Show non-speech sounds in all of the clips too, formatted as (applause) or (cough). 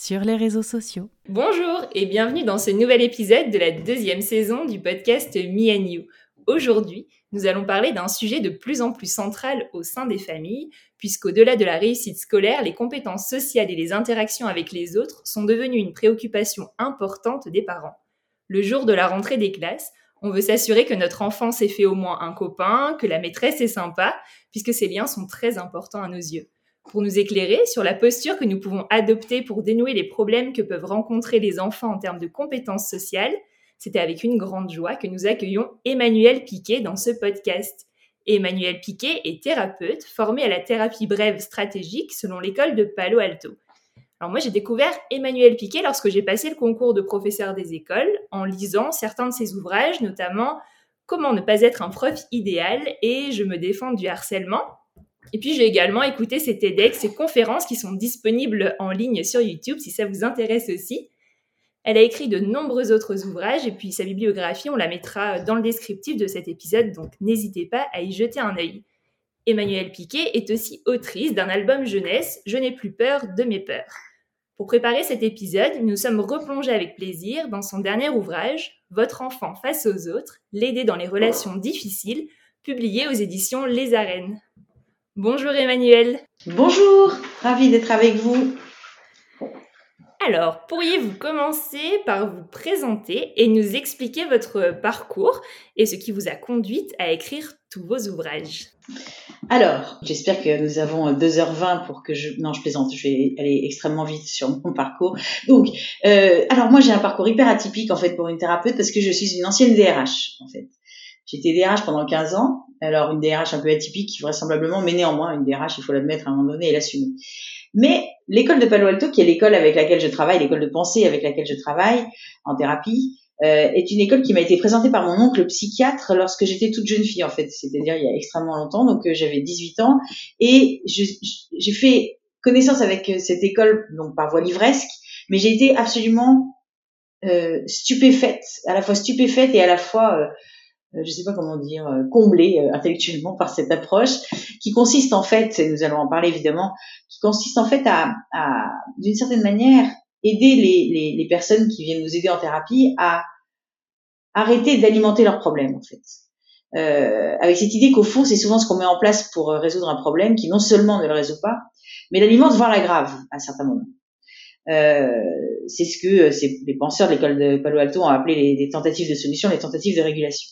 sur les réseaux sociaux. Bonjour et bienvenue dans ce nouvel épisode de la deuxième saison du podcast Me and You. Aujourd'hui, nous allons parler d'un sujet de plus en plus central au sein des familles, puisqu'au-delà de la réussite scolaire, les compétences sociales et les interactions avec les autres sont devenues une préoccupation importante des parents. Le jour de la rentrée des classes, on veut s'assurer que notre enfant s'est fait au moins un copain, que la maîtresse est sympa, puisque ces liens sont très importants à nos yeux pour nous éclairer sur la posture que nous pouvons adopter pour dénouer les problèmes que peuvent rencontrer les enfants en termes de compétences sociales. C'était avec une grande joie que nous accueillons Emmanuel Piquet dans ce podcast. Emmanuel Piquet est thérapeute formé à la thérapie brève stratégique selon l'école de Palo Alto. Alors moi j'ai découvert Emmanuel Piquet lorsque j'ai passé le concours de professeur des écoles en lisant certains de ses ouvrages, notamment Comment ne pas être un prof idéal et Je me défends du harcèlement, et puis, j'ai également écouté ces TEDx, ces conférences qui sont disponibles en ligne sur YouTube si ça vous intéresse aussi. Elle a écrit de nombreux autres ouvrages et puis sa bibliographie, on la mettra dans le descriptif de cet épisode, donc n'hésitez pas à y jeter un œil. Emmanuelle Piquet est aussi autrice d'un album jeunesse, Je n'ai plus peur de mes peurs. Pour préparer cet épisode, nous sommes replongés avec plaisir dans son dernier ouvrage, Votre enfant face aux autres, l'aider dans les relations difficiles, publié aux éditions Les Arènes. Bonjour Emmanuel. Bonjour, ravi d'être avec vous. Alors, pourriez-vous commencer par vous présenter et nous expliquer votre parcours et ce qui vous a conduite à écrire tous vos ouvrages? Alors, j'espère que nous avons 2h20 pour que je... Non, je plaisante, je vais aller extrêmement vite sur mon parcours. Donc, euh, alors moi j'ai un parcours hyper atypique en fait pour une thérapeute parce que je suis une ancienne DRH en fait. J'étais DRH pendant 15 ans, alors une DRH un peu atypique vraisemblablement, mais néanmoins une DRH, il faut l'admettre à un moment donné et l'assumer. Mais l'école de Palo Alto, qui est l'école avec laquelle je travaille, l'école de pensée avec laquelle je travaille en thérapie, euh, est une école qui m'a été présentée par mon oncle psychiatre lorsque j'étais toute jeune fille en fait, c'est-à-dire il y a extrêmement longtemps, donc euh, j'avais 18 ans. Et j'ai fait connaissance avec euh, cette école donc par voie livresque, mais j'ai été absolument euh, stupéfaite, à la fois stupéfaite et à la fois euh, je sais pas comment dire, euh, comblé euh, intellectuellement par cette approche, qui consiste en fait, et nous allons en parler évidemment, qui consiste en fait à, à d'une certaine manière, aider les, les, les, personnes qui viennent nous aider en thérapie à arrêter d'alimenter leurs problèmes en fait. Euh, avec cette idée qu'au fond, c'est souvent ce qu'on met en place pour résoudre un problème qui non seulement ne le résout pas, mais l'alimente voire l'aggrave à certains moments. Euh, c'est ce que les penseurs de l'école de Palo Alto ont appelé les, les, tentatives de solution, les tentatives de régulation.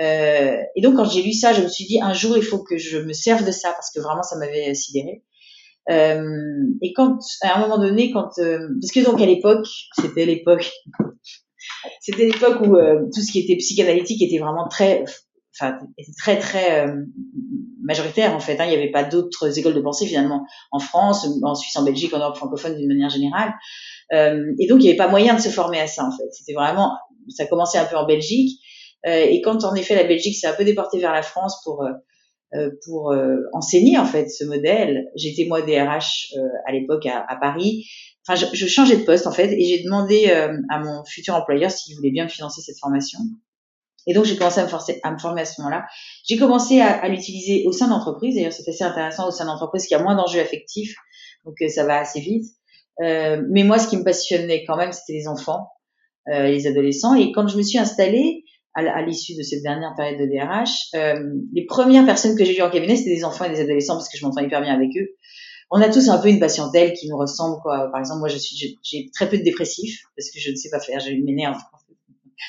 Euh, et donc quand j'ai lu ça, je me suis dit un jour il faut que je me serve de ça parce que vraiment ça m'avait sidéré. Euh, et quand à un moment donné, quand euh, parce que donc à l'époque, c'était l'époque, (laughs) c'était l'époque où euh, tout ce qui était psychanalytique était vraiment très, enfin était très très euh, majoritaire en fait. Hein. Il n'y avait pas d'autres écoles de pensée finalement en France, en Suisse, en Belgique, en Europe francophone d'une manière générale. et donc il n'y avait pas moyen de se former à ça en fait. C'était vraiment, ça commençait un peu en Belgique. Euh, et quand en effet la Belgique s'est un peu déportée vers la France pour euh, euh, pour enseigner en fait ce modèle, j'étais moi DRH à l'époque à, à, Paris. Enfin, je, je, changeais de poste en fait et j'ai demandé à mon futur employeur s'il voulait bien me financer cette formation. Et donc, j'ai commencé à me, forcer, à me former à ce moment-là. J'ai commencé à, à l'utiliser au sein d'entreprise. D'ailleurs, c'est assez intéressant au sein d'entreprise qui a moins d'enjeux affectifs. Donc, ça va assez vite. Euh, mais moi, ce qui me passionnait quand même, c'était les enfants, euh, les adolescents. Et quand je me suis installée, à l'issue de cette dernière période de DRH, euh, les premières personnes que j'ai vues en cabinet, c'était des enfants et des adolescents parce que je m'entends hyper bien avec eux. On a tous un peu une patientèle qui nous ressemble, quoi. Par exemple, moi, je suis, j'ai très peu de dépressifs parce que je ne sais pas faire, une m'énerve.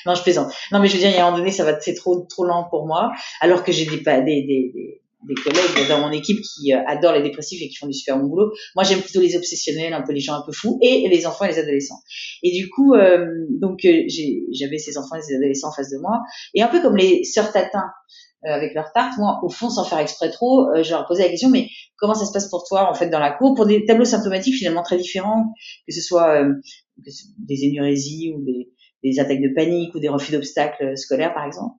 Non, je plaisante. Non, mais je veux dire, il y a un moment donné, ça va, c'est trop, trop lent pour moi, alors que j'ai des, des, des, des collègues dans mon équipe qui euh, adorent les dépressifs et qui font du super bon boulot. Moi, j'aime plutôt les obsessionnels, un peu les gens un peu fous, et les enfants et les adolescents. Et du coup, euh, donc euh, j'avais ces enfants et ces adolescents en face de moi, et un peu comme les sœurs Tatin avec leur tarte, moi, au fond, sans faire exprès trop, je leur posais la question, mais comment ça se passe pour toi, en fait, dans la cour, pour des tableaux symptomatiques finalement très différents, que ce soit des énurésies ou des, des attaques de panique ou des refus d'obstacles scolaires, par exemple.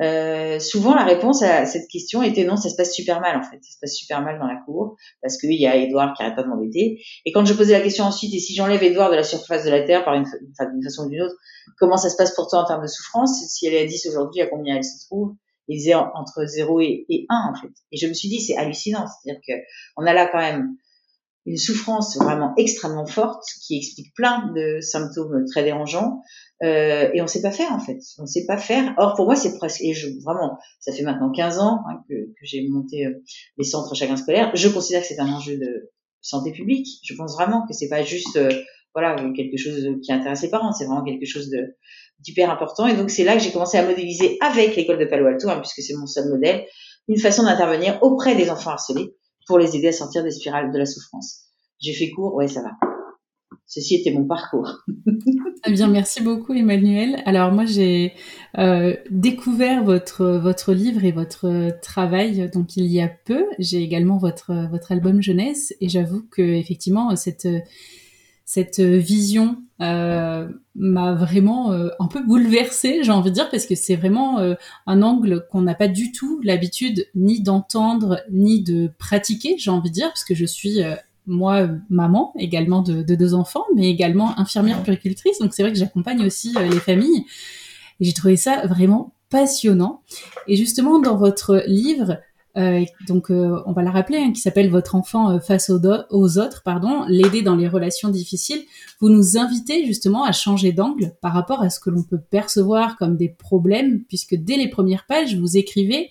Euh, souvent, la réponse à cette question était non, ça se passe super mal en fait. Ça se passe super mal dans la cour parce qu'il y a Edouard qui arrête pas de m'embêter. Et quand je posais la question ensuite, et si j'enlève Edouard de la surface de la Terre par une, d'une façon ou d'une autre, comment ça se passe pour toi en termes de souffrance? Si elle est à 10 aujourd'hui, à combien elle se trouve? Il disait entre 0 et, et 1 en fait. Et je me suis dit, c'est hallucinant. C'est-à-dire que on a là quand même une souffrance vraiment extrêmement forte qui explique plein de symptômes très dérangeants euh, et on sait pas faire en fait. On sait pas faire. Or pour moi c'est presque et je vraiment ça fait maintenant 15 ans hein, que, j'ai monté euh, les centres chacun scolaire. Je considère que c'est un enjeu de santé publique. Je pense vraiment que c'est pas juste euh, voilà quelque chose qui intéresse les parents. C'est vraiment quelque chose de d'hyper important. Et donc c'est là que j'ai commencé à modéliser avec l'école de Palo Alto, hein, puisque c'est mon seul modèle, une façon d'intervenir auprès des enfants harcelés pour les aider à sortir des spirales de la souffrance. J'ai fait court, ouais ça va. Ceci était mon parcours. Très (laughs) bien, merci beaucoup Emmanuel. Alors moi j'ai euh, découvert votre votre livre et votre travail donc il y a peu. J'ai également votre votre album jeunesse et j'avoue que effectivement cette cette vision euh, m'a vraiment euh, un peu bouleversée, j'ai envie de dire, parce que c'est vraiment euh, un angle qu'on n'a pas du tout l'habitude ni d'entendre ni de pratiquer, j'ai envie de dire, parce que je suis euh, moi, maman également de, deux enfants, mais également infirmière puricultrice. Donc c'est vrai que j'accompagne aussi euh, les familles. Et j'ai trouvé ça vraiment passionnant. Et justement, dans votre livre, euh, donc euh, on va la rappeler, hein, qui s'appelle Votre enfant face aux, aux autres, pardon, l'aider dans les relations difficiles. Vous nous invitez justement à changer d'angle par rapport à ce que l'on peut percevoir comme des problèmes, puisque dès les premières pages, vous écrivez,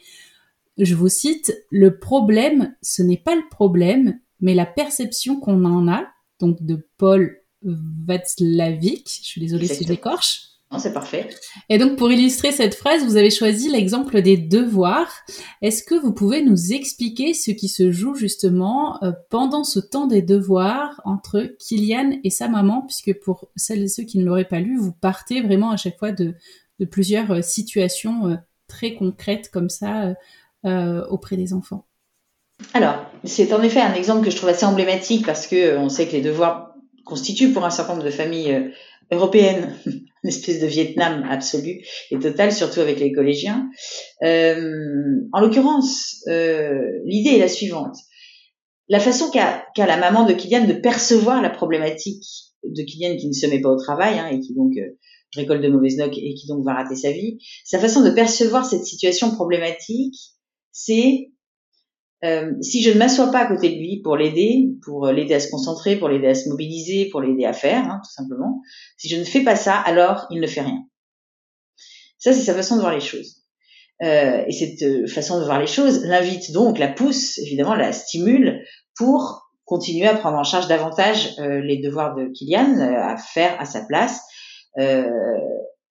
je vous cite, le problème, ce n'est pas le problème, mais la perception qu'on en a, donc de Paul Václavic, je suis désolée si j'écorche. Non, c'est parfait. Et donc, pour illustrer cette phrase, vous avez choisi l'exemple des devoirs. Est-ce que vous pouvez nous expliquer ce qui se joue justement euh, pendant ce temps des devoirs entre Kylian et sa maman, puisque pour celles et ceux qui ne l'auraient pas lu, vous partez vraiment à chaque fois de, de plusieurs euh, situations euh, très concrètes comme ça auprès des enfants. Alors, c'est en effet un exemple que je trouve assez emblématique parce que on sait que les devoirs constituent pour un certain nombre de familles euh, européennes (laughs) une espèce de Vietnam absolu et total, surtout avec les collégiens. Euh, en l'occurrence, l'idée est la suivante. La façon qu'a la maman de Kylian de percevoir la problématique de Kylian qui ne se met pas au travail hein, et qui donc récolte de mauvaises notes et qui donc va rater sa vie, sa façon de percevoir cette situation problématique, c'est euh, si je ne m'assois pas à côté de lui pour l'aider, pour l'aider à se concentrer, pour l'aider à se mobiliser, pour l'aider à faire, hein, tout simplement, si je ne fais pas ça, alors il ne fait rien. Ça, c'est sa façon de voir les choses. Euh, et cette euh, façon de voir les choses l'invite donc, la pousse, évidemment, la stimule pour continuer à prendre en charge davantage euh, les devoirs de Kylian, euh, à faire à sa place,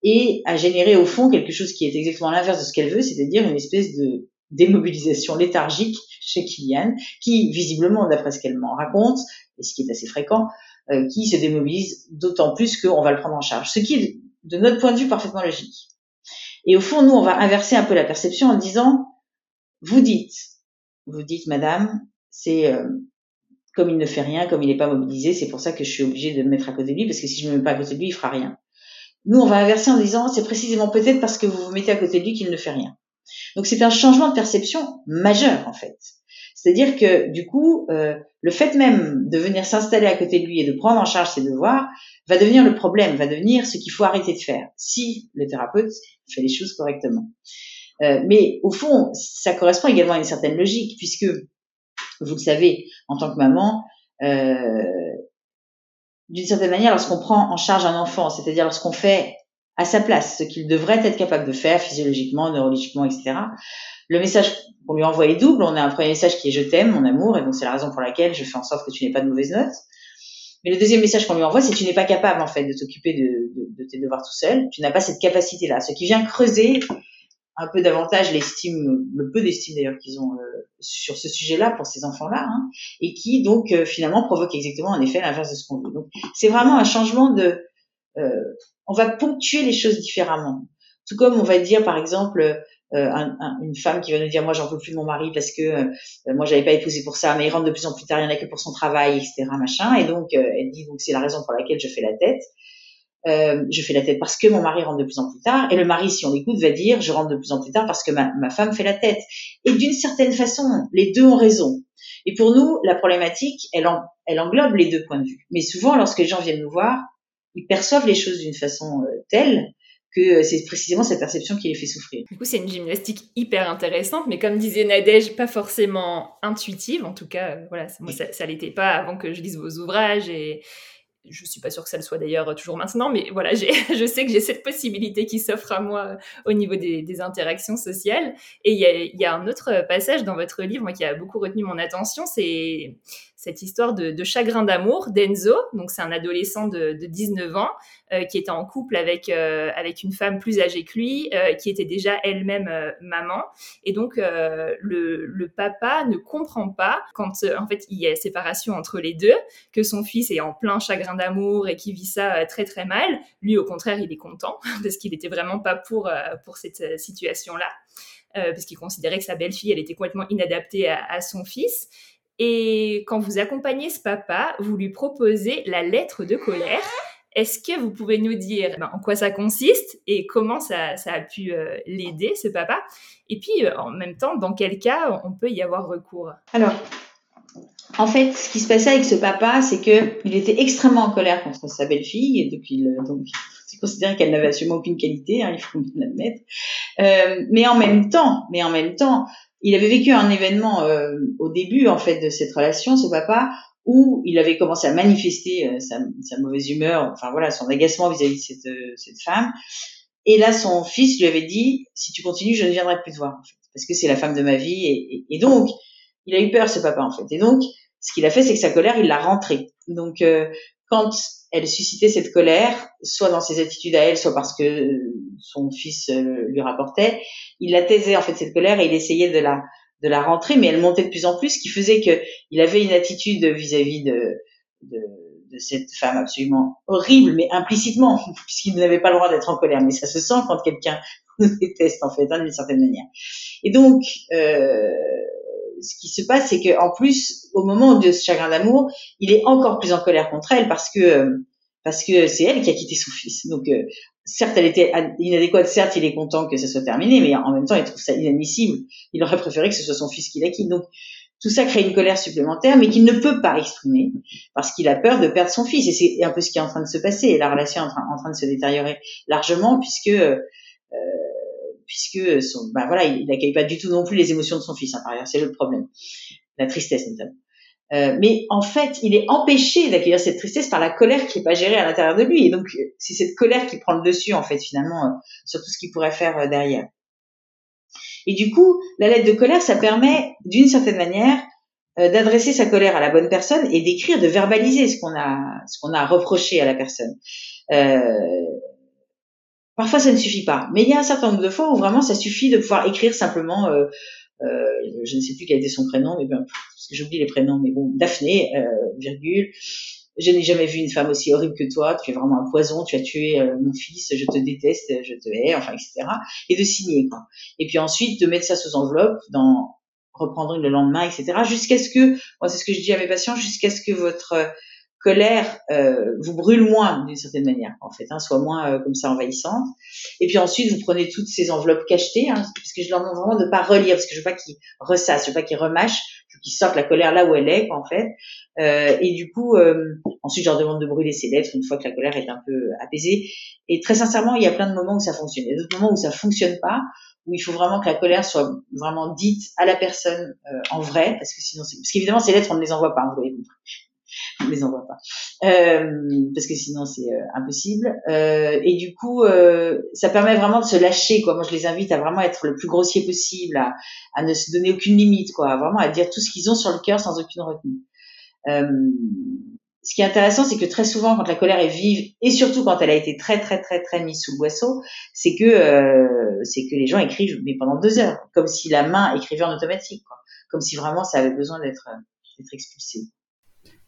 et à générer au fond quelque chose qui est exactement l'inverse de ce qu'elle veut, c'est-à-dire une espèce de démobilisation léthargique chez Kylian, qui visiblement, d'après ce qu'elle m'en raconte, et ce qui est assez fréquent, euh, qui se démobilise d'autant plus qu'on va le prendre en charge. Ce qui est, de notre point de vue, parfaitement logique. Et au fond, nous, on va inverser un peu la perception en disant, vous dites, vous dites, madame, c'est euh, comme il ne fait rien, comme il n'est pas mobilisé, c'est pour ça que je suis obligée de me mettre à côté de lui, parce que si je me mets pas à côté de lui, il fera rien. Nous, on va inverser en disant, c'est précisément peut-être parce que vous vous mettez à côté de lui qu'il ne fait rien. Donc c'est un changement de perception majeur en fait. C'est-à-dire que du coup, euh, le fait même de venir s'installer à côté de lui et de prendre en charge ses devoirs va devenir le problème, va devenir ce qu'il faut arrêter de faire si le thérapeute fait les choses correctement. Euh, mais au fond, ça correspond également à une certaine logique, puisque vous le savez, en tant que maman, euh, d'une certaine manière, lorsqu'on prend en charge un enfant, c'est-à-dire lorsqu'on fait à sa place ce qu'il devrait être capable de faire physiologiquement, neurologiquement, etc., le message qu'on lui envoie est double. On a un premier message qui est je t'aime, mon amour, et donc c'est la raison pour laquelle je fais en sorte que tu n'aies pas de mauvaises notes. Mais le deuxième message qu'on lui envoie, c'est tu n'es pas capable en fait de t'occuper de, de, de, tes devoirs tout seul. Tu n'as pas cette capacité-là, ce qui vient creuser un peu davantage l'estime, le peu d'estime d'ailleurs qu'ils ont euh, sur ce sujet-là pour ces enfants-là, hein, et qui donc euh, finalement provoque exactement en effet l'inverse de ce qu'on veut. Donc c'est vraiment un changement de, on va ponctuer les choses différemment. Tout comme on va dire par exemple euh, un, une femme qui va nous dire moi j'en peux plus de mon mari parce que euh, moi j'avais pas épousé pour ça mais il rentre de plus en plus tard il y en a que pour son travail etc machin. Et donc euh, elle dit donc c'est la raison pour laquelle je fais la tête. Euh, je fais la tête parce que mon mari rentre de plus en plus tard. Et le mari si on l'écoute va dire je rentre de plus en plus tard parce que ma, ma femme fait la tête. Et d'une certaine façon les deux ont raison. Et pour nous la problématique elle, en, elle englobe les deux points de vue. Mais souvent lorsque les gens viennent nous voir ils perçoivent les choses d'une façon telle que c'est précisément cette perception qui les fait souffrir. Du coup, c'est une gymnastique hyper intéressante, mais comme disait Nadège, pas forcément intuitive. En tout cas, euh, voilà, moi, ça, ça l'était pas avant que je lise vos ouvrages et je suis pas sûre que ça le soit d'ailleurs toujours maintenant, mais voilà, (laughs) je sais que j'ai cette possibilité qui s'offre à moi au niveau des, des interactions sociales. Et il y a, y a, un autre passage dans votre livre moi, qui a beaucoup retenu mon attention, c'est cette histoire de, chagrin d'amour d'Enzo. Donc, c'est un adolescent de, de 19 ans euh, qui était en couple avec, euh, avec une femme plus âgée que lui, euh, qui était déjà elle-même maman. Et donc, le, papa ne comprend pas quand, en fait, il y a séparation entre les deux, que son fils est en plein chagrin d'amour et qui vit ça très, très mal. Lui, au contraire, il est content (laughs) parce qu'il était vraiment pas pour, pour cette situation-là. Euh, parce qu'il considérait que sa belle-fille, elle était complètement inadaptée à, son fils. Et quand vous accompagnez ce papa, vous lui proposez la lettre de colère. Est-ce que vous pouvez nous dire ben, en quoi ça consiste et comment ça, a pu euh, l'aider, ce papa? Et puis, euh, en même temps, dans quel cas on peut y avoir recours? Alors, en fait, ce qui se passait avec ce papa, c'est qu'il était extrêmement en colère contre sa belle-fille, et depuis le, donc, c'est considéré qu'elle n'avait absolument aucune qualité, hein, il faut bien l'admettre. Euh, mais en même temps, mais en même temps, il avait vécu un événement euh, au début en fait de cette relation, ce papa, où il avait commencé à manifester euh, sa, sa, mauvaise humeur, enfin voilà, son agacement vis-à-vis de cette, euh, cette, femme. Et là, son fils lui avait dit si tu continues, je ne viendrai plus te voir, en fait, parce que c'est la femme de ma vie. Et, et, et, donc, il a eu peur, ce papa, en fait. Et donc, ce qu'il a fait, c'est que sa colère, il l'a rentrée. Donc, euh, quand elle suscitait cette colère, soit dans ses attitudes à elle, soit parce que son fils lui rapportait, il la taisait en fait cette colère et il essayait de la de la rentrer, mais elle montait de plus en plus, ce qui faisait que il avait une attitude vis-à-vis de, de, de cette femme absolument horrible, mais implicitement, (laughs) puisqu'il n'avait pas le droit d'être en colère. Mais ça se sent quand quelqu'un (laughs) nous déteste en fait, hein, d'une certaine manière. Et donc, euh, ce qui se passe, c'est que en plus, au moment de ce chagrin d'amour, il est encore plus en colère contre elle parce que parce que c'est elle qui a quitté son fils. Donc, euh, certes, elle était inadéquate, certes, il est content que ça soit terminé, mais en même temps, il trouve ça inadmissible. Il aurait préféré que ce soit son fils qui la quitte. Donc, tout ça crée une colère supplémentaire, mais qu'il ne peut pas exprimer parce qu'il a peur de perdre son fils. Et c'est un peu ce qui est en train de se passer. La relation est en train, en train de se détériorer largement puisque euh, puisque son, ben voilà, il n'accueille pas du tout non plus les émotions de son fils. Hein, par ailleurs, c'est le problème, la tristesse notamment. Euh, mais en fait, il est empêché d'accueillir cette tristesse par la colère qui est pas gérée à l'intérieur de lui. Et donc, c'est cette colère qui prend le dessus, en fait, finalement, euh, sur tout ce qu'il pourrait faire euh, derrière. Et du coup, la lettre de colère, ça permet, d'une certaine manière, euh, d'adresser sa colère à la bonne personne et d'écrire, de verbaliser ce qu'on a, ce qu'on a reproché à la personne. Parfois, ça ne suffit pas. Mais il y a un certain nombre de fois où vraiment, ça suffit de pouvoir écrire simplement euh, je ne sais plus quel était son prénom, mais ben, parce que j'oublie les prénoms, mais bon, Daphné, euh, virgule. Je n'ai jamais vu une femme aussi horrible que toi. Tu es vraiment un poison. Tu as tué euh, mon fils. Je te déteste. Je te hais. Enfin, etc. Et de signer quoi. Et puis ensuite de mettre ça sous enveloppe, dans reprendre le lendemain, etc. Jusqu'à ce que, moi c'est ce que je dis à mes patients, jusqu'à ce que votre colère euh, vous brûle moins d'une certaine manière, en fait, hein, soit moins euh, comme ça envahissante. Et puis ensuite, vous prenez toutes ces enveloppes cachetées, hein, parce que je leur demande vraiment de pas relire, parce que je veux pas qu'ils ressassent, je veux pas qu'ils remâchent, je veux qu'ils sortent la colère là où elle est, en fait. Euh, et du coup, euh, ensuite, je leur demande de brûler ces lettres une fois que la colère est un peu apaisée. Et très sincèrement, il y a plein de moments où ça fonctionne. Il y a d'autres moments où ça fonctionne pas, où il faut vraiment que la colère soit vraiment dite à la personne en vrai, parce que sinon, parce qu'évidemment, ces lettres, on ne les envoie pas, vous voyez on les envoie pas. Euh, parce que sinon c'est euh, impossible. Euh, et du coup ça permet vraiment de se lâcher quoi. Moi je les invite à vraiment être le plus grossier possible à, à ne se donner aucune limite quoi. Vraiment à dire tout ce qu'ils ont sur le cœur sans aucune retenue. Euh, ce qui est intéressant, c'est que très souvent, quand la colère est vive, et surtout quand elle a été très très très très mise sous le boisseau, c'est que euh, c'est que les gens écrivent mais pendant deux heures, comme si la main écrivait en automatique, quoi. comme si vraiment ça avait besoin d'être d'être expulsé.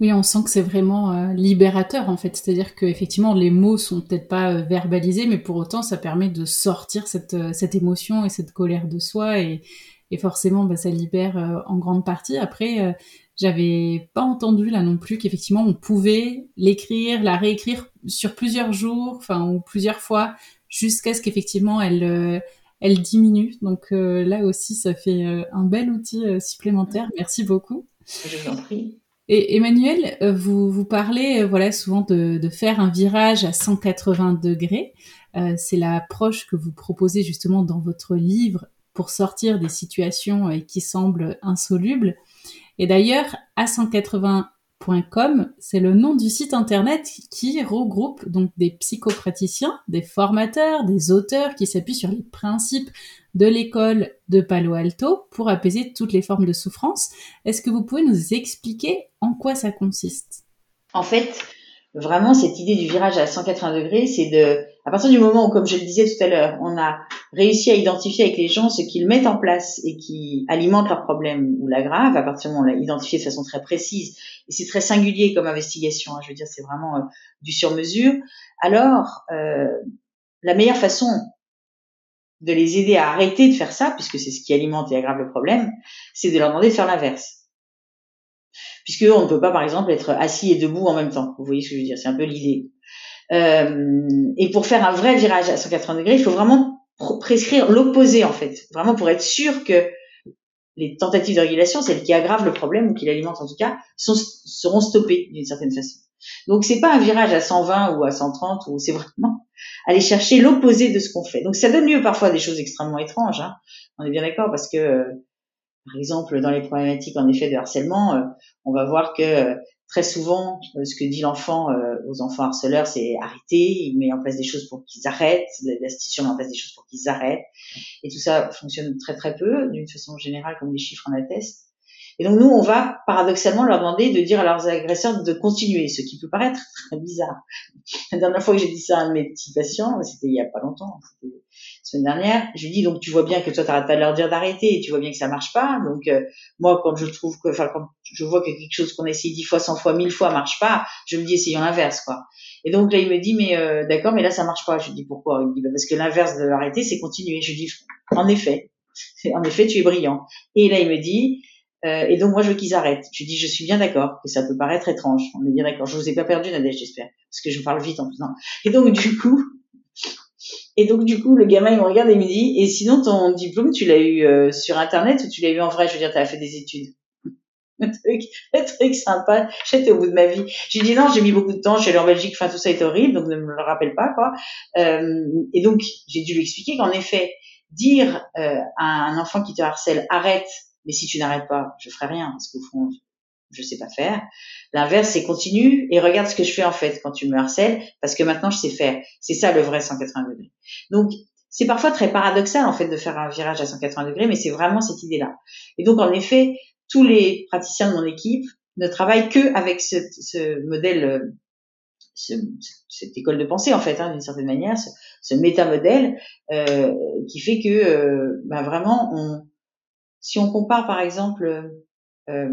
Oui, on sent que c'est vraiment euh, libérateur en fait. C'est-à-dire que effectivement les mots sont peut-être pas euh, verbalisés, mais pour autant ça permet de sortir cette, euh, cette émotion et cette colère de soi et, et forcément bah, ça libère en grande partie. Après, j'avais pas entendu là non plus qu'effectivement on pouvait l'écrire, la réécrire sur plusieurs jours, enfin ou plusieurs fois, jusqu'à ce qu'effectivement elle elle diminue. Donc là aussi ça fait un bel outil supplémentaire. Merci beaucoup. Je vous en prie. Et Emmanuel, euh, vous, vous parlez euh, voilà souvent de, faire un virage à 180 degrés. Euh, c'est l'approche que vous proposez justement dans votre livre pour sortir des situations qui semblent insolubles. Et d'ailleurs, à 180 c'est le nom du site internet qui regroupe donc des psychopraticiens, des formateurs, des auteurs qui s'appuient sur les principes de l'école de Palo Alto pour apaiser toutes les formes de souffrance. Est-ce que vous pouvez nous expliquer en quoi ça consiste? En fait, vraiment cette idée du virage à 180 degrés, c'est de, à partir du moment où, comme je le disais tout à l'heure, on a réussi à identifier avec les gens ce qu'ils mettent en place et qui alimente leurs problèmes ou l'aggravent, à partir du moment où on l'a identifié de façon très précise, et c'est très singulier comme investigation, hein, je veux dire, c'est vraiment euh, du sur-mesure, alors euh, la meilleure façon de les aider à arrêter de faire ça, puisque c'est ce qui alimente et aggrave le problème, c'est de leur demander de faire l'inverse puisque on ne peut pas, par exemple, être assis et debout en même temps. Vous voyez ce que je veux dire C'est un peu l'idée. Euh, et pour faire un vrai virage à 180 degrés, il faut vraiment prescrire l'opposé en fait, vraiment pour être sûr que les tentatives de régulation, celles qui aggravent le problème ou qui l'alimentent en tout cas, seront stoppées d'une certaine façon. Donc c'est pas un virage à 120 ou à 130 ou c'est (laughs) vraiment aller chercher l'opposé de ce qu'on fait. Donc ça donne lieu parfois à des choses extrêmement étranges. Hein. On est bien d'accord parce que par exemple, dans les problématiques en effet de harcèlement, euh, on va voir que euh, très souvent, euh, ce que dit l'enfant aux enfants harceleurs, c'est arrêter, il met en place des choses pour qu'ils arrêtent, l'institution met en place des choses pour qu'ils arrêtent, et tout ça fonctionne très très peu, d'une façon générale, comme les chiffres en attestent. Et donc nous, on va paradoxalement leur demander de dire à leurs agresseurs de continuer, ce qui peut paraître très bizarre. La dernière fois que j'ai dit ça à un de mes petits patients, c'était il y a pas longtemps, la semaine dernière, je lui dis donc tu vois bien que toi t'arrêtes pas de leur dire d'arrêter, tu vois bien que ça marche pas. Donc euh, moi quand je trouve que, enfin quand je vois que quelque chose qu'on a essayé dix fois, cent fois, mille fois marche pas, je me dis essayons l'inverse quoi. Et donc là il me dit mais euh, d'accord mais là ça marche pas. Je lui dis pourquoi? Il me dit bah, parce que l'inverse de l'arrêter c'est continuer. Je lui dis en effet, en effet tu es brillant. Et là il me dit euh, et donc moi je veux qu'ils arrêtent. Je dis je suis bien d'accord que ça peut paraître étrange. On est bien d'accord. Je vous ai pas perdu Nadège j'espère parce que je parle vite en plus. Et donc du coup (laughs) et donc du coup le gamin il me regarde et il me dit et sinon ton diplôme tu l'as eu euh, sur internet ou tu l'as eu en vrai? Je veux dire tu as fait des études. (laughs) Le truc, le truc sympa. J'étais au bout de ma vie. J'ai dit non, j'ai mis beaucoup de temps. Allée en Belgique. Enfin tout ça est horrible donc ne me le rappelle pas quoi. Euh, et donc j'ai dû lui expliquer qu'en effet dire euh, à un enfant qui te harcèle arrête mais si tu n'arrêtes pas, je ferai rien parce qu'au fond, je sais pas faire. L'inverse, c'est continue et regarde ce que je fais en fait quand tu me harcèles parce que maintenant je sais faire. C'est ça le vrai 180 degrés. Donc c'est parfois très paradoxal en fait de faire un virage à 180 degrés, mais c'est vraiment cette idée-là. Et donc en effet, tous les praticiens de mon équipe ne travaillent que avec ce, ce modèle, euh, ce, cette école de pensée en fait, hein, d'une certaine manière, ce, ce métamodèle euh, qui fait que euh, ben vraiment on si on compare par exemple, euh,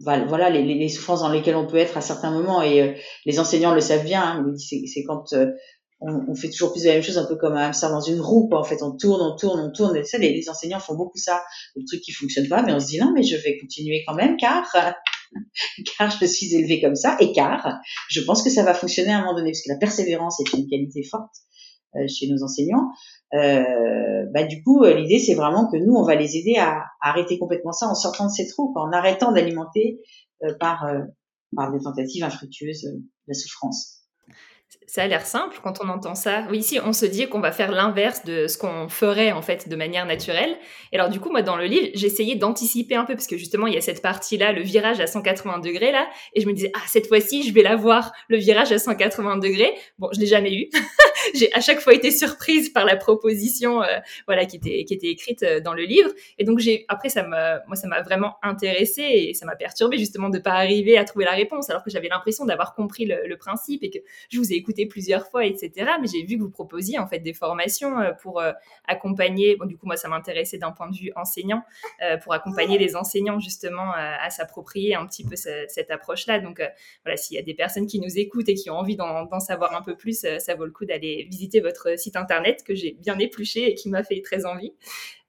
voilà les, les, souffrances dans lesquelles on peut être à certains moments, et euh, les enseignants le savent bien, hein, c'est quand euh, on, on, fait toujours plus de la même chose, un peu comme un hamster dans une roue, quoi. En fait, on tourne, on tourne, on tourne. Et ça, les, les, enseignants font beaucoup ça. Le truc qui fonctionne pas, mais on se dit non, mais je vais continuer quand même, car (laughs) car je suis élevée comme ça, et car je pense que ça va fonctionner à un moment donné, parce que la persévérance est une qualité forte euh, chez nos enseignants. Euh, bah, du coup, euh, l'idée, c'est vraiment que nous, on va les aider à, arrêter complètement ça en sortant de ces trous, en arrêtant d'alimenter par, par des tentatives infructueuses la souffrance ça a l'air simple quand on entend ça. Oui, ici, on se dit qu'on va faire l'inverse de ce qu'on ferait en fait de manière naturelle. Et alors du coup, moi dans le livre, j'essayais d'anticiper un peu parce que justement, il y a cette partie-là, le virage à 180 degrés là, et je me disais ah cette fois-ci, je vais l'avoir le virage à 180 degrés. Bon, je l'ai jamais eu. (laughs) J'ai à chaque fois été surprise par la proposition, euh, voilà, qui était qui était écrite euh, dans le livre. Et donc j'ai après ça m'a moi ça m'a vraiment intéressée et ça m'a perturbée justement de pas arriver à trouver la réponse alors que j'avais l'impression d'avoir compris le, le principe et que je vous ai écouté plusieurs fois, etc. Mais j'ai vu que vous proposiez en fait des formations euh, pour euh, accompagner. Bon, du coup, moi, ça m'intéressait d'un point de vue enseignant, euh, pour accompagner les enseignants justement à s'approprier un petit peu cette, approche-là. Donc, voilà, s'il y a des personnes qui nous écoutent et qui ont envie d'en savoir un peu plus, ça vaut le coup d'aller visiter votre site internet que j'ai bien épluché et qui m'a fait très envie.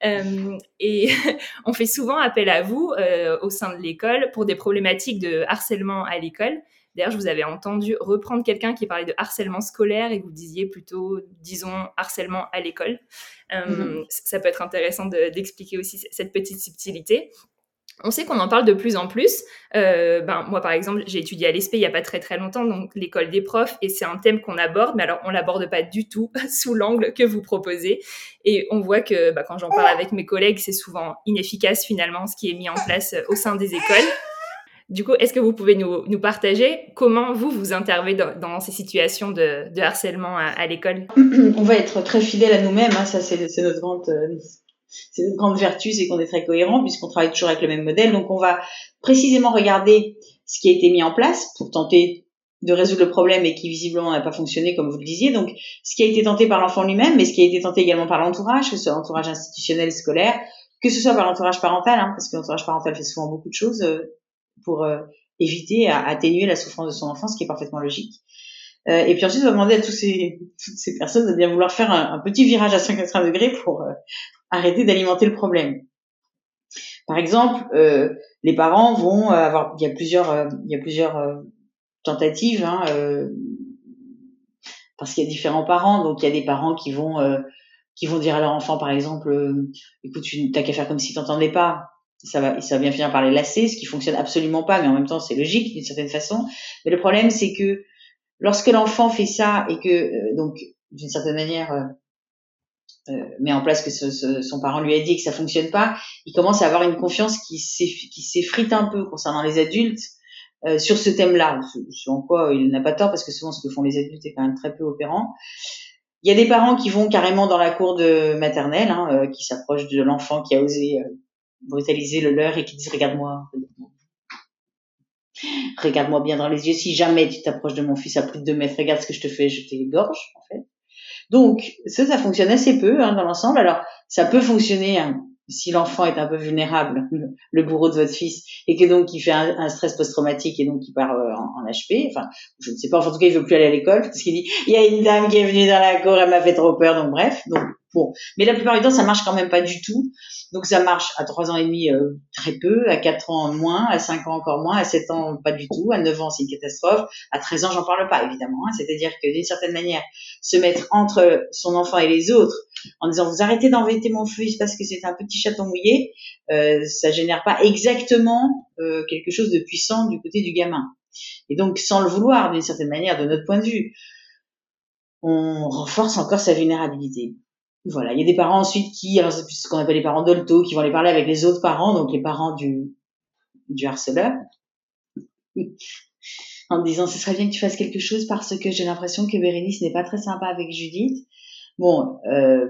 et (laughs) on fait souvent appel à vous au sein de l'école pour des problématiques de harcèlement à l'école. D'ailleurs, je vous avais entendu reprendre quelqu'un qui parlait de harcèlement scolaire et que vous disiez plutôt, disons, harcèlement à l'école. Euh, mhm. Ça peut être intéressant d'expliquer aussi cette petite subtilité. On sait qu'on en parle de plus en plus. Euh, ben, moi, par exemple, j'ai étudié à l'ESP il n'y a pas très très longtemps, donc l'école des profs, et c'est un thème qu'on aborde, mais alors on l'aborde pas du tout (laughs) sous l'angle que vous proposez. Et on voit que ben, quand j'en parle avec mes collègues, c'est souvent inefficace finalement ce qui est mis en place au sein des écoles. Du coup, est-ce que vous pouvez nous, nous, partager comment vous, vous intervenez dans, dans ces situations de, de harcèlement à, l'école? On va être très fidèle à nous-mêmes, hein, ça c'est notre grande... Euh, c'est notre grande vertu, c'est qu'on est très cohérent puisqu'on travaille toujours avec le même modèle. Donc on va précisément regarder ce qui a été mis en place pour tenter de résoudre le problème et qui visiblement n'a pas fonctionné comme vous le disiez. Donc ce qui a été tenté par l'enfant lui-même, mais ce qui a été tenté également par l'entourage, que ce soit l'entourage institutionnel, scolaire, que ce soit par l'entourage parental, hein, parce que l'entourage parental fait souvent beaucoup de choses, euh, pour euh, éviter à atténuer la souffrance de son enfant, ce qui est parfaitement logique. Euh, et puis ensuite, on va demander à toutes ces personnes de bien vouloir faire un, petit virage à 180 degrés pour euh, arrêter d'alimenter le problème. Par exemple, les parents vont avoir, il y a plusieurs, il y a plusieurs tentatives, hein, parce qu'il y a différents parents. Donc il y a des parents qui vont qui vont dire à leur enfant, par exemple, écoute, tu n'as qu'à faire comme si tu n'entendais pas ça va, ça va bien finir par les lasser, ce qui fonctionne absolument pas, mais en même temps c'est logique d'une certaine façon. Mais le problème c'est que lorsque l'enfant fait ça et que euh, donc d'une certaine manière euh, euh, met en place que ce, son parent lui a dit que ça fonctionne pas, il commence à avoir une confiance qui s'effrite un peu concernant les adultes euh, sur ce thème-là, sur en quoi il n'a pas tort parce que souvent ce que font les adultes est quand même très peu opérant. Il y a des parents qui vont carrément dans la cour de maternelle, hein, qui s'approchent de l'enfant qui a osé brutaliser le leur et qui disent regarde-moi, regarde-moi bien dans les yeux. Si jamais tu t'approches de mon fils à plus de deux mètres, regarde ce que je te fais, je t'égorge en fait. Donc ça, ça fonctionne assez peu hein, dans l'ensemble. Alors ça peut fonctionner hein, si l'enfant est un peu vulnérable, (laughs) le bourreau de votre fils, et que donc il fait un, stress post-traumatique et donc il part euh, en, HP. Enfin, je ne sais pas. en tout cas, il veut plus aller à l'école parce qu'il dit il y a une dame qui est venue dans la cour, elle m'a fait trop peur. Donc bref, donc bon. Mais la plupart du temps, ça marche quand même pas du tout. Donc ça marche à trois ans et demi euh, très peu, à quatre ans moins, à cinq ans encore moins, à sept ans pas du tout, à neuf ans c'est une catastrophe, à 13 ans j'en parle pas évidemment. Hein. C'est-à-dire que d'une certaine manière, se mettre entre son enfant et les autres en disant vous arrêtez d'embêter mon fils parce que c'est un petit chaton mouillé, euh, ça génère pas exactement euh, quelque chose de puissant du côté du gamin. Et donc sans le vouloir d'une certaine manière de notre point de vue, on renforce encore sa vulnérabilité. Voilà, il y a des parents ensuite qui, alors c'est ce qu'on appelle les parents d'olto, qui vont aller parler avec les autres parents, donc les parents du, du harceleur, (laughs) en disant ce serait bien que tu fasses quelque chose parce que j'ai l'impression que Bérénice n'est pas très sympa avec Judith. Bon, euh,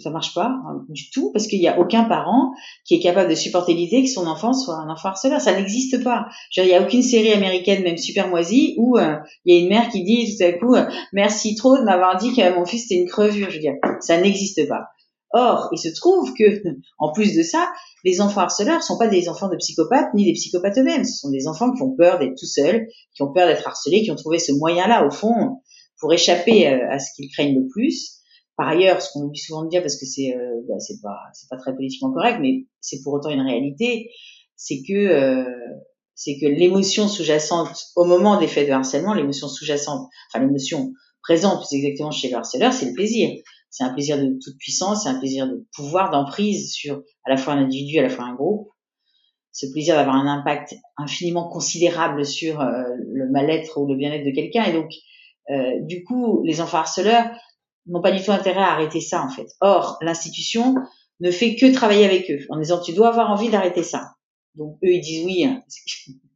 ça marche pas hein, du tout parce qu'il n'y a aucun parent qui est capable de supporter l'idée que son enfant soit un enfant harceleur. Ça n'existe pas. il n'y a aucune série américaine, même super moisie, où euh, il y a une mère qui dit tout à coup euh, merci trop de m'avoir dit que mon fils était une crevure. Je veux dire, ça n'existe pas. Or, il se trouve que, (laughs) en plus de ça, les enfants harceleurs sont pas des enfants de psychopathes ni des psychopathes eux-mêmes. Ce sont des enfants qui ont peur d'être tout seuls, qui ont peur d'être harcelés, qui ont trouvé ce moyen-là, au fond, pour échapper euh, à ce qu'ils craignent le plus par ailleurs, ce qu'on oublie souvent de dire, parce que c'est euh, bah, c'est pas c'est pas très politiquement correct, mais c'est pour autant une réalité, c'est que euh, c'est que l'émotion sous-jacente au moment des faits de harcèlement, l'émotion sous-jacente, enfin l'émotion présente plus exactement chez le harceleur, c'est le plaisir. C'est un plaisir de toute puissance, c'est un plaisir de pouvoir, d'emprise sur à la fois un individu, à la fois un groupe. Ce plaisir d'avoir un impact infiniment considérable sur euh, le mal-être ou le bien-être de quelqu'un. Et donc, euh, du coup, les enfants harceleurs n'ont pas du tout intérêt à arrêter ça, en fait. Or, l'institution ne fait que travailler avec eux en disant tu dois avoir envie d'arrêter ça. Donc eux ils disent oui, hein,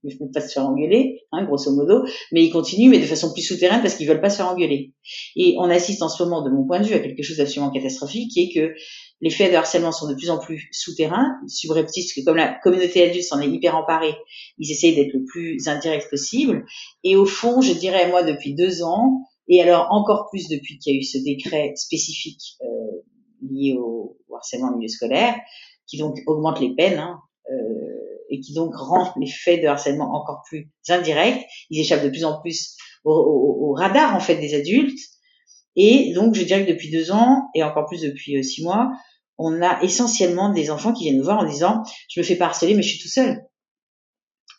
ne (laughs) veulent pas se faire engueuler, hein, grosso modo, mais ils continuent, mais de façon plus souterraine parce qu'ils veulent pas se faire engueuler. Et on assiste en ce moment, de mon point de vue, à quelque chose d'absolument catastrophique, qui est que les faits de harcèlement sont de plus en plus souterrains, subreptices, que comme la communauté adulte s'en est hyper emparée, ils essayent d'être le plus indirect possible. Et au fond, je dirais moi depuis deux ans, et alors encore plus depuis qu'il y a eu ce décret spécifique euh, lié au, harcèlement en milieu scolaire, qui donc augmente les peines, hein, euh, et qui donc rend les faits de harcèlement encore plus indirects. Ils échappent de plus en plus au, radar en fait des adultes. Et donc, je dirais que depuis deux ans, et encore plus depuis euh, six mois, on a essentiellement des enfants qui viennent nous voir en disant je me fais pas harceler, mais je suis tout seul.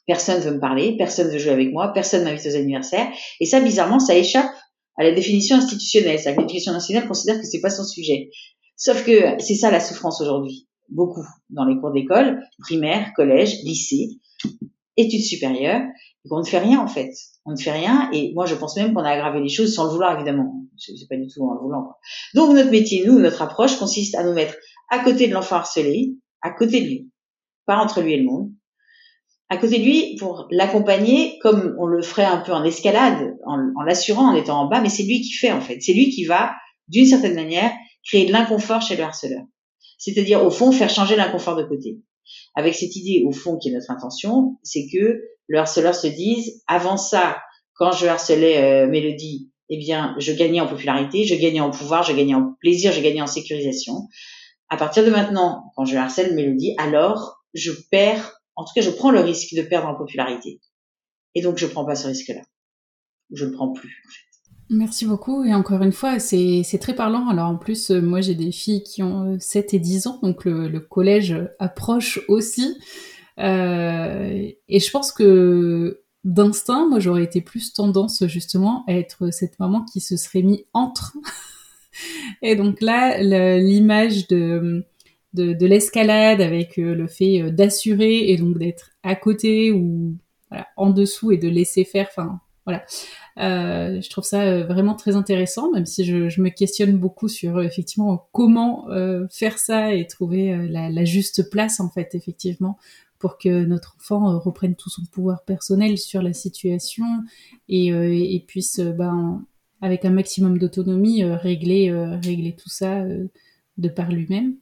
Personne veut me parler, personne veut jouer avec moi, personne m'invite aux anniversaires. Et ça, bizarrement, ça échappe à la définition institutionnelle. C'est-à-dire que l'éducation nationale considère que c'est pas son sujet. Sauf que c'est ça la souffrance aujourd'hui beaucoup dans les cours d'école, primaire, collège, lycée, études supérieures, qu'on ne fait rien en fait. On ne fait rien, et moi je pense même qu'on a aggravé les choses sans le vouloir évidemment. C'est pas du tout en le voulant. Donc notre métier, nous, notre approche consiste à nous mettre à côté de l'enfant harcelé, à côté de lui, pas entre lui et le monde, à côté de lui pour l'accompagner comme on le ferait un peu en escalade, en, l'assurant en étant en bas, mais c'est lui qui fait en fait. C'est lui qui va, d'une certaine manière, créer de l'inconfort chez le harceleur c'est-à-dire au fond faire changer l'inconfort de côté. Avec cette idée au fond qui est notre intention, c'est que le harceleur se dise avant ça, quand je harcelais euh, Mélodie, eh bien je gagnais en popularité, je gagnais en pouvoir, je gagnais en plaisir, je gagnais en sécurisation. À partir de maintenant, quand je harcèle Mélodie, alors je perds, en tout cas je prends le risque de perdre en popularité. Et donc je prends pas ce risque-là. Je ne prends plus. En fait. Merci beaucoup. Et encore une fois, c'est très parlant. Alors en plus, euh, moi j'ai des filles qui ont 7 euh, et 10 ans, donc le, collège approche aussi. Euh, et je pense que d'instinct, moi j'aurais été plus tendance justement à être cette maman qui se serait mis entre. (laughs) et donc là, l'image de, de, de l'escalade avec le fait d'assurer et donc d'être à côté ou en dessous et de laisser faire, enfin voilà. Euh, je trouve ça euh, vraiment très intéressant, même si je, me questionne beaucoup sur euh, effectivement comment euh, faire ça et trouver la, la, juste place en fait effectivement pour que notre enfant reprenne tout son pouvoir personnel sur la situation et, et puisse ben, avec un maximum d'autonomie régler régler tout ça de par lui-même.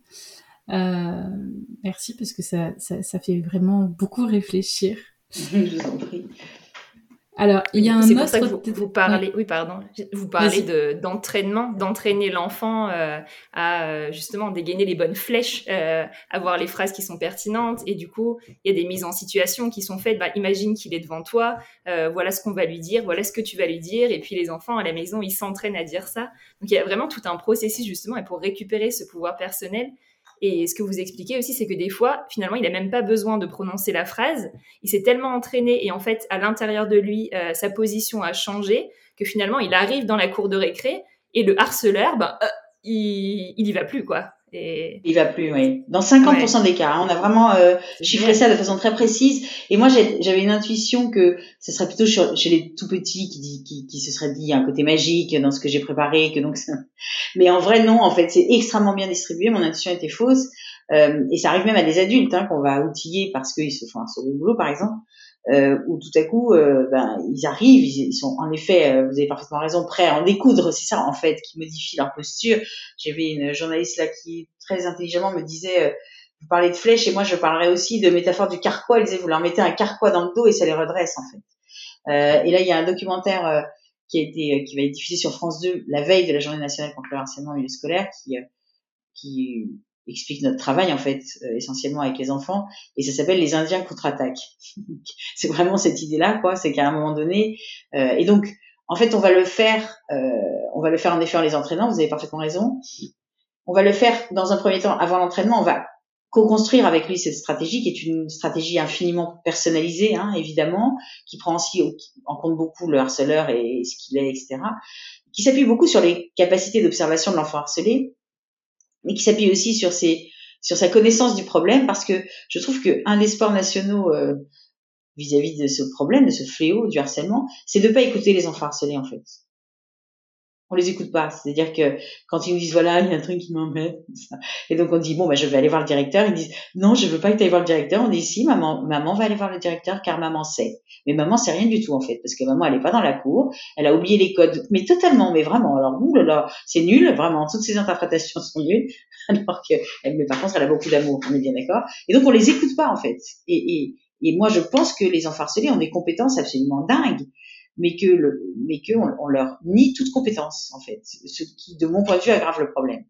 Merci parce que ça, ça, ça fait vraiment beaucoup réfléchir. (laughs) Je vous en prie. Alors, il y a un autre. Pour ça que vous, parlez, oui, pardon, vous parlez de d'entraînement, d'entraîner l'enfant euh, à euh, justement dégainer les bonnes flèches, euh, avoir les phrases qui sont pertinentes, et du coup, il y a des mises en situation qui sont faites. Bah, imagine qu'il est devant toi, euh, voilà ce qu'on va lui dire, voilà ce que tu vas lui dire, et puis les enfants à la maison, ils s'entraînent à dire ça. Donc, il y a vraiment tout un processus justement, et pour récupérer ce pouvoir personnel, et ce que vous expliquez aussi, c'est que des fois, finalement, il n'a même pas besoin de prononcer la phrase. Il s'est tellement entraîné et en fait, à l'intérieur de lui, euh, sa position a changé que finalement, il arrive dans la cour de récré et le harceleur, ben, euh, il, il y va plus, quoi. Et... Il va plus, oui. Dans 50% des cas, hein. on a vraiment euh, chiffré ça de façon très précise. Et moi, j'avais une intuition que ce serait plutôt chez les tout petits qui, dit, qui, qui se serait dit un côté magique dans ce que j'ai préparé, que donc. Mais en vrai, non. En fait, c'est extrêmement bien distribué. Mon intuition était fausse. Euh, et ça arrive même à des adultes hein, qu'on va outiller parce qu'ils se font un second boulot, par exemple où tout à coup, euh, ben, ils arrivent, ils, sont en effet, euh, vous avez parfaitement raison, prêts à en découdre, c'est ça en fait qui modifie leur posture. J'avais une journaliste là qui très intelligemment me disait, euh, vous parlez de flèches et moi je parlerai aussi de métaphore du carquois. Elle disait, vous leur mettez un carquois dans le dos et ça les redresse en fait. et là, il y a un documentaire qui a été, qui va être diffusé sur France 2 la veille de la Journée nationale contre le harcèlement milieu scolaire, qui qui explique notre travail en fait euh, essentiellement avec les enfants et ça s'appelle les Indiens contre-attaque. (laughs) c'est vraiment cette idée-là quoi, c'est qu'à un moment donné euh, et donc en fait on va le faire euh, on va le faire en effet en les entraînant, vous avez parfaitement raison. On va le faire dans un premier temps avant l'entraînement, on va co-construire avec lui cette stratégie qui est une stratégie infiniment personnalisée, hein, évidemment, qui prend aussi en compte beaucoup le harceleur et ce qu'il est, etc., qui s'appuie beaucoup sur les capacités d'observation de l'enfant harcelé, mais qui s'appuie aussi sur ses sur sa connaissance du problème, parce que je trouve que un des sports nationaux euh, vis-à-vis de ce problème, de ce fléau du harcèlement, c'est de pas écouter les enfants harcelés en fait on les écoute pas. C'est-à-dire que quand ils nous disent voilà, il y a un truc qui m'embête, et donc on dit bon, ben je vais aller voir le directeur. Ils disent non, je veux pas que tu ailles voir le directeur. On dit si, maman, maman va aller voir le directeur car maman sait. Mais maman sait rien du tout en fait, parce que maman elle est pas dans la cour, elle a oublié les codes, mais totalement, mais vraiment. Alors ouh c'est nul, vraiment. Toutes ces interprétations sont nulles, (laughs) alors que, mais par contre, elle a beaucoup d'amour. On est bien d'accord. Et donc on les écoute pas en fait. Et, et, et moi je pense que les enfants harcelés ont des compétences absolument dingues mais que le, mais que on, leur nie toute compétence en fait, ce qui de mon point de vue aggrave le problème.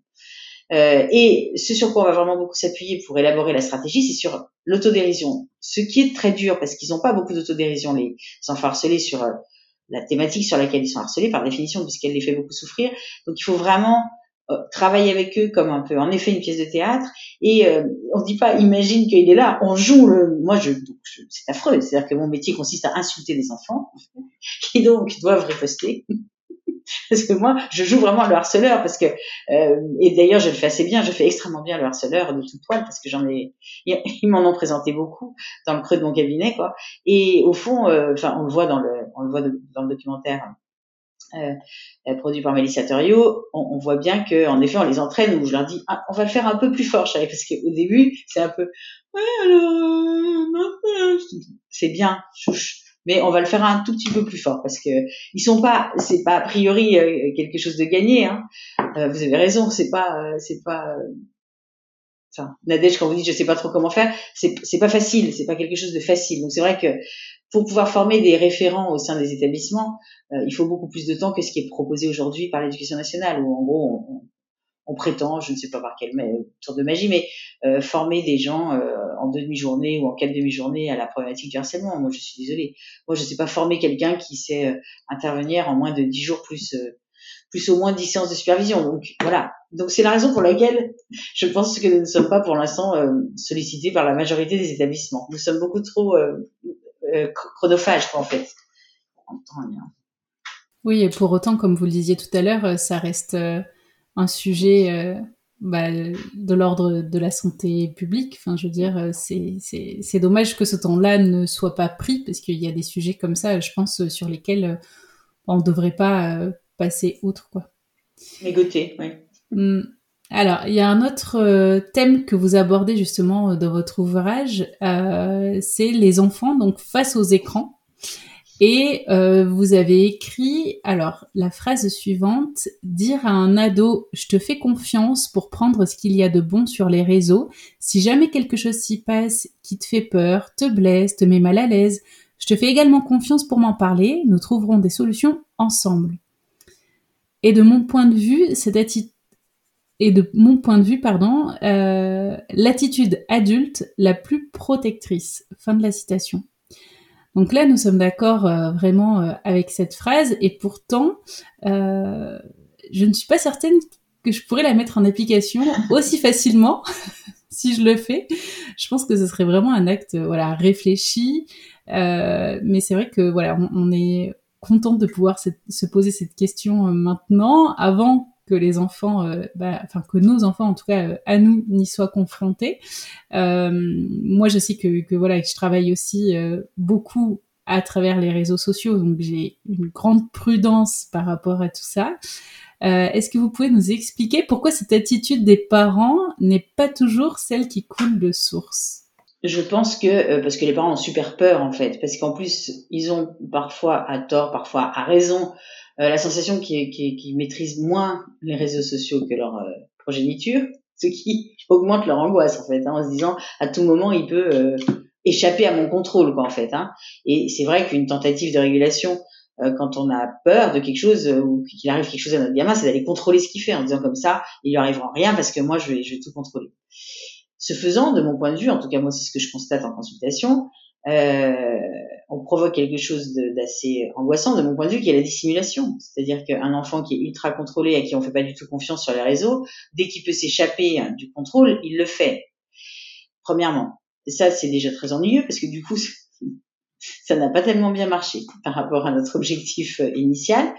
Euh, et ce sur quoi on va vraiment beaucoup s'appuyer pour élaborer la stratégie, c'est sur l'autodérision. Ce qui est très dur parce qu'ils n'ont pas beaucoup d'autodérision les enfants harcelés sur euh, la thématique sur laquelle ils sont harcelés par définition puisqu'elle les fait beaucoup souffrir. Donc il faut vraiment euh, travailler avec eux comme un peu en effet une pièce de théâtre. Et euh, on dit pas imagine qu'il est là on joue le moi je, c'est affreux c'est à dire que mon métier consiste à insulter les enfants (laughs) qui donc doivent riposter. (laughs) Parce que moi je joue vraiment le harceleur parce que euh, et d'ailleurs je le fais assez bien je fais extrêmement bien le harceleur de toute poil parce que j'en ai (laughs) ils m'en ont présenté beaucoup dans le creux de mon cabinet quoi. Et au fond enfin on le voit dans le on le voit dans le documentaire euh, euh, produit par Mélissa on, on, voit bien que en effet on les entraîne où je leur dis ah, on va le faire un peu plus fort chérie parce qu'au début c'est un peu ouais alors euh, c'est bien chouche mais on va le faire un tout petit peu plus fort parce que ils sont pas c'est pas a priori euh, quelque chose de gagné hein. vous avez raison c'est pas c'est pas enfin Nadège quand vous dites je sais pas trop comment faire c'est c'est pas facile c'est pas quelque chose de facile donc c'est vrai que pour pouvoir former des référents au sein des établissements, euh, il faut beaucoup plus de temps que ce qui est proposé aujourd'hui par l'éducation nationale, où en gros on, on, prétend, je ne sais pas par quelle sorte de magie, mais euh, former des gens euh, en deux demi-journées ou en quatre demi-journées à la problématique du harcèlement. Moi, je suis désolée. Moi, je ne sais pas former quelqu'un qui sait intervenir en moins de dix jours plus plus au moins dix séances de supervision. Donc voilà. Donc c'est la raison pour laquelle je pense que nous ne sommes pas pour l'instant sollicités par la majorité des établissements. Nous sommes beaucoup trop euh, chronophage, quoi, en fait. Oui, et pour autant, comme vous le disiez tout à l'heure, euh, ça reste euh, un sujet bah, de l'ordre de la santé publique. Enfin, je veux dire, c'est dommage que ce temps-là ne soit pas pris, parce qu'il y a des sujets comme ça, je pense, sur lesquels on ne devrait pas passer outre. Quoi. Mégoter, oui. Mmh. Alors, il y a un autre euh, thème que vous abordez justement euh, dans votre ouvrage, euh, c'est les enfants donc face aux écrans. Et vous avez écrit alors la phrase suivante dire à un ado je te fais confiance pour prendre ce qu'il y a de bon sur les réseaux. Si jamais quelque chose s'y passe qui te fait peur, te blesse, te met mal à l'aise, je te fais également confiance pour m'en parler. Nous trouverons des solutions ensemble. Et de mon point de vue, cette attitude et de mon point de vue, pardon, euh, l'attitude adulte la plus protectrice. Fin de la citation. Donc là, nous sommes d'accord euh, vraiment euh, avec cette phrase, et pourtant, euh, je ne suis pas certaine que je pourrais la mettre en application (laughs) aussi facilement (laughs) si je le fais. Je pense que ce serait vraiment un acte, voilà, réfléchi. mais c'est vrai que voilà, on, on est content de pouvoir se, se poser cette question maintenant, avant que les enfants, euh, bah, enfin que nos enfants en tout cas euh, à nous n'y soient confrontés. Euh, moi, je sais que, que voilà, je travaille aussi beaucoup à travers les réseaux sociaux, donc j'ai une grande prudence par rapport à tout ça. Est-ce que vous pouvez nous expliquer pourquoi cette attitude des parents n'est pas toujours celle qui coule de source? Je pense que parce que les parents ont super peur en fait, parce qu'en plus ils ont parfois à tort, parfois à raison la sensation qu'ils qui, maîtrisent moins les réseaux sociaux que leur euh, progéniture, ce qui (laughs) augmente leur angoisse en fait, hein, en se disant à tout moment il peut euh, échapper à mon contrôle quoi en fait. Hein. Et c'est vrai qu'une tentative de régulation quand on a peur de quelque chose ou qu'il arrive quelque chose à notre gamin, c'est d'aller contrôler ce qu'il fait en disant comme ça, il lui arrivera rien parce que moi je vais, je vais tout contrôler. Ce faisant, de mon point de vue, en tout cas moi c'est ce que je constate en consultation, euh, on provoque quelque chose d'assez angoissant de mon point de vue, qui est la dissimulation. C'est-à-dire qu'un enfant qui est ultra contrôlé, à qui on fait pas du tout confiance sur les réseaux, dès qu'il peut s'échapper hein, du contrôle, il le fait. premièrement. Et ça, c'est déjà très ennuyeux parce que du coup, (laughs) ça n'a pas tellement bien marché par rapport à notre objectif euh, initial.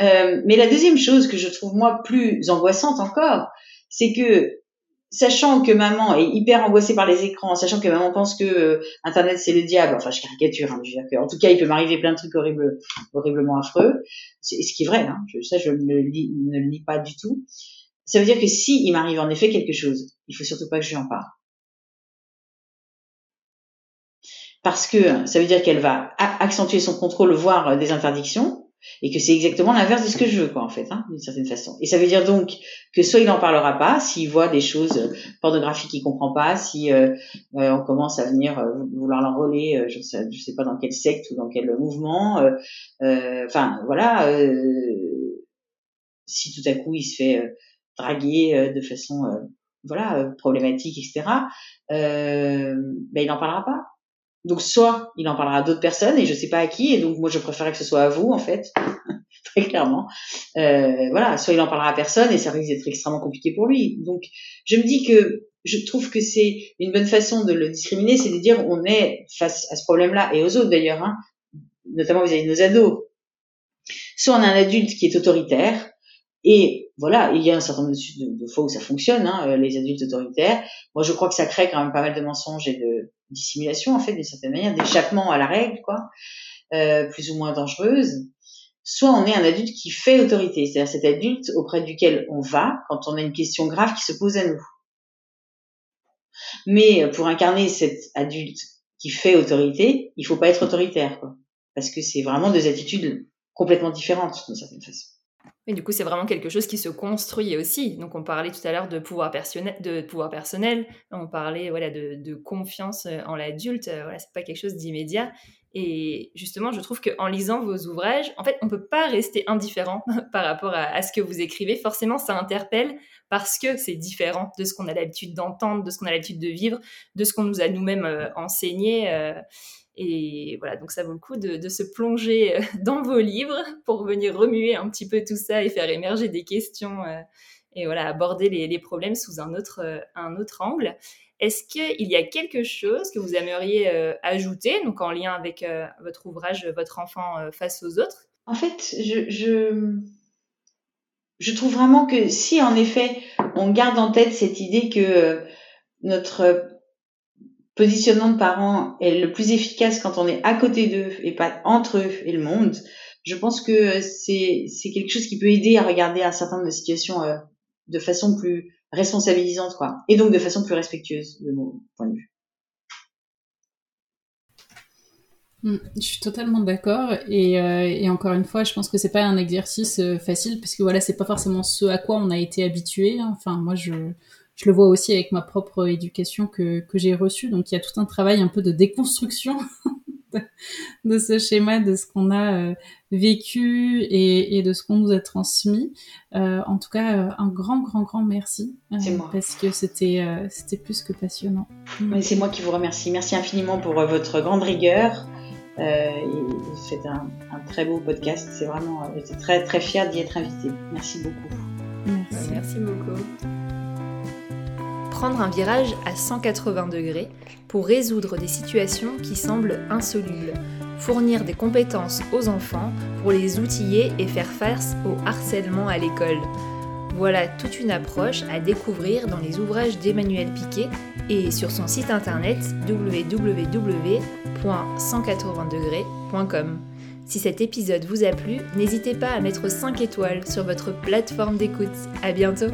Euh, mais la deuxième chose que je trouve moi plus angoissante encore, c'est que sachant que maman est hyper angoissée par les écrans, sachant que maman pense que euh, Internet c'est le diable, enfin je caricature, hein, je en tout cas il peut m'arriver plein de trucs horribles, horriblement affreux, c'est ce qui est vrai, hein, ça je ne le, lis, pas du tout. Ça veut dire que si il m'arrive en effet quelque chose, il faut surtout pas que je lui en parle. Parce que ça veut dire qu'elle va accentuer son contrôle, voire euh, des interdictions, et que c'est exactement l'inverse de ce que je veux quoi en fait hein, d'une certaine façon. Et ça veut dire donc que soit il en parlera pas s'il voit des choses euh, pornographiques qu'il comprend pas si euh, euh, on commence à venir vouloir l'enrôler je sais sais pas dans quel secte ou dans quel mouvement enfin voilà si tout à coup il se fait draguer de façon voilà problématique etc ben il n'en parlera pas donc soit il en parlera à d'autres personnes et je sais pas à qui et donc moi je préférerais que ce soit à vous en fait (laughs) très clairement. Euh, voilà, soit il en parlera à personne et ça risque d'être extrêmement compliqué pour lui. Donc je me dis que je trouve que c'est une bonne façon de le discriminer, c'est de dire on est face à ce problème-là et aux autres d'ailleurs, hein, notamment vis-à-vis nos ados. Soit on a un adulte qui est autoritaire et voilà, il y a un certain nombre de, fois où ça fonctionne, hein, les adultes autoritaires. Moi, je crois que ça crée quand même pas mal de mensonges et de dissimulation, en fait, d'une certaine manière, d'échappement à la règle, quoi, euh, plus ou moins dangereuse. Soit on est un adulte qui fait autorité, c'est-à-dire cet adulte auprès duquel on va quand on a une question grave qui se pose à nous. Mais pour incarner cet adulte qui fait autorité, il faut pas être autoritaire, quoi, parce que c'est vraiment deux attitudes complètement différentes d'une certaine façon. Et du coup, c'est vraiment quelque chose qui se construit aussi. Donc, on parlait tout à l'heure de pouvoir, de pouvoir personnel, on parlait voilà, de, confiance euh, en l'adulte. Euh, voilà, c'est pas quelque chose d'immédiat. Et justement, je trouve qu'en lisant vos ouvrages, en fait, on peut pas rester indifférent (laughs) par rapport à, ce que vous écrivez. Forcément, ça interpelle parce que c'est différent de ce qu'on a l'habitude d'entendre, de ce qu'on a l'habitude de vivre, de ce qu'on nous a nous-mêmes euh, enseigné. Et voilà, donc ça vaut le coup de, se plonger euh, (laughs) dans vos livres pour venir remuer un petit peu tout ça et faire émerger des questions euh, et voilà, aborder les, problèmes sous un autre, euh, un autre angle. Est-ce qu'il y a quelque chose que vous aimeriez ajouter, donc en lien avec votre ouvrage Votre enfant face aux autres? En fait, je, je, je, trouve vraiment que si en effet on garde en tête cette idée que notre positionnement de parents est le plus efficace quand on est à côté d'eux et pas entre eux et le monde, je pense que c'est quelque chose qui peut aider à regarder un certain nombre de situations euh, de façon plus responsabilisante quoi et donc de façon plus respectueuse de mon point de vue. Mm, je suis totalement d'accord et, euh, et, encore une fois, je pense que c'est pas un exercice euh, facile parce que voilà, c'est pas forcément ce à quoi on a été habitué. Enfin, moi, je je le vois aussi avec ma propre éducation que, que j'ai reçue. Donc il y a tout un travail un peu de déconstruction (laughs) de, ce schéma, de ce qu'on a euh, vécu et, et, de ce qu'on nous a transmis. Euh, en tout cas, euh, un grand, grand, grand merci. Parce que c'était c'était plus que passionnant. C'est moi qui vous remercie. Merci infiniment pour votre grande rigueur. C'est un, un, très beau podcast. C'est vraiment, j'étais très, très fière d'y être invitée. Merci beaucoup. Merci. Merci beaucoup prendre un virage à 180 degrés pour résoudre des situations qui semblent insolubles, fournir des compétences aux enfants pour les outiller et faire face au harcèlement à l'école. Voilà toute une approche à découvrir dans les ouvrages d'Emmanuel Piquet et sur son site internet www.180degrés.com. Si cet épisode vous a plu, n'hésitez pas à mettre 5 étoiles sur votre plateforme d'écoute. À bientôt!